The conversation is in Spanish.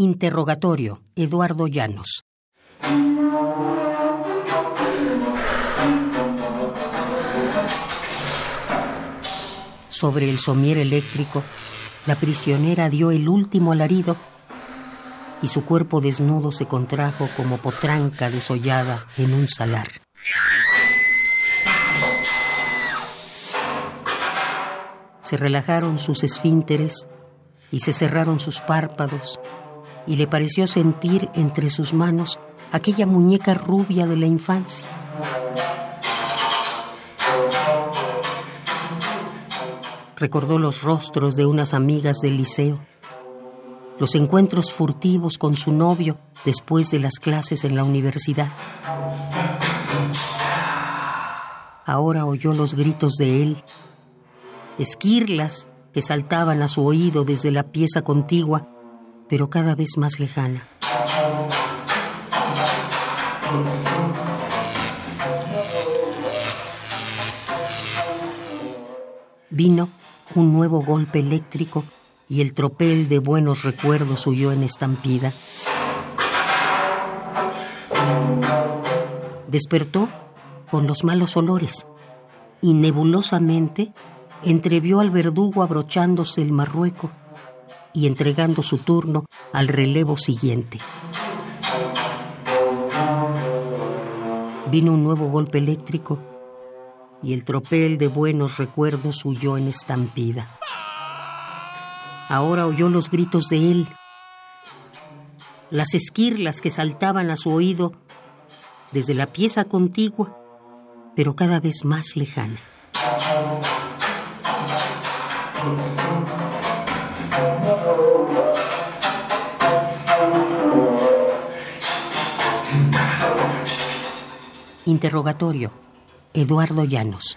Interrogatorio, Eduardo Llanos. Sobre el somier eléctrico, la prisionera dio el último alarido y su cuerpo desnudo se contrajo como potranca desollada en un salar. Se relajaron sus esfínteres y se cerraron sus párpados y le pareció sentir entre sus manos aquella muñeca rubia de la infancia. Recordó los rostros de unas amigas del liceo, los encuentros furtivos con su novio después de las clases en la universidad. Ahora oyó los gritos de él, esquirlas que saltaban a su oído desde la pieza contigua pero cada vez más lejana. Vino un nuevo golpe eléctrico y el tropel de buenos recuerdos huyó en estampida. Despertó con los malos olores y nebulosamente entrevió al verdugo abrochándose el marrueco y entregando su turno al relevo siguiente. Vino un nuevo golpe eléctrico y el tropel de buenos recuerdos huyó en estampida. Ahora oyó los gritos de él, las esquirlas que saltaban a su oído desde la pieza contigua, pero cada vez más lejana. Interrogatorio. Eduardo Llanos.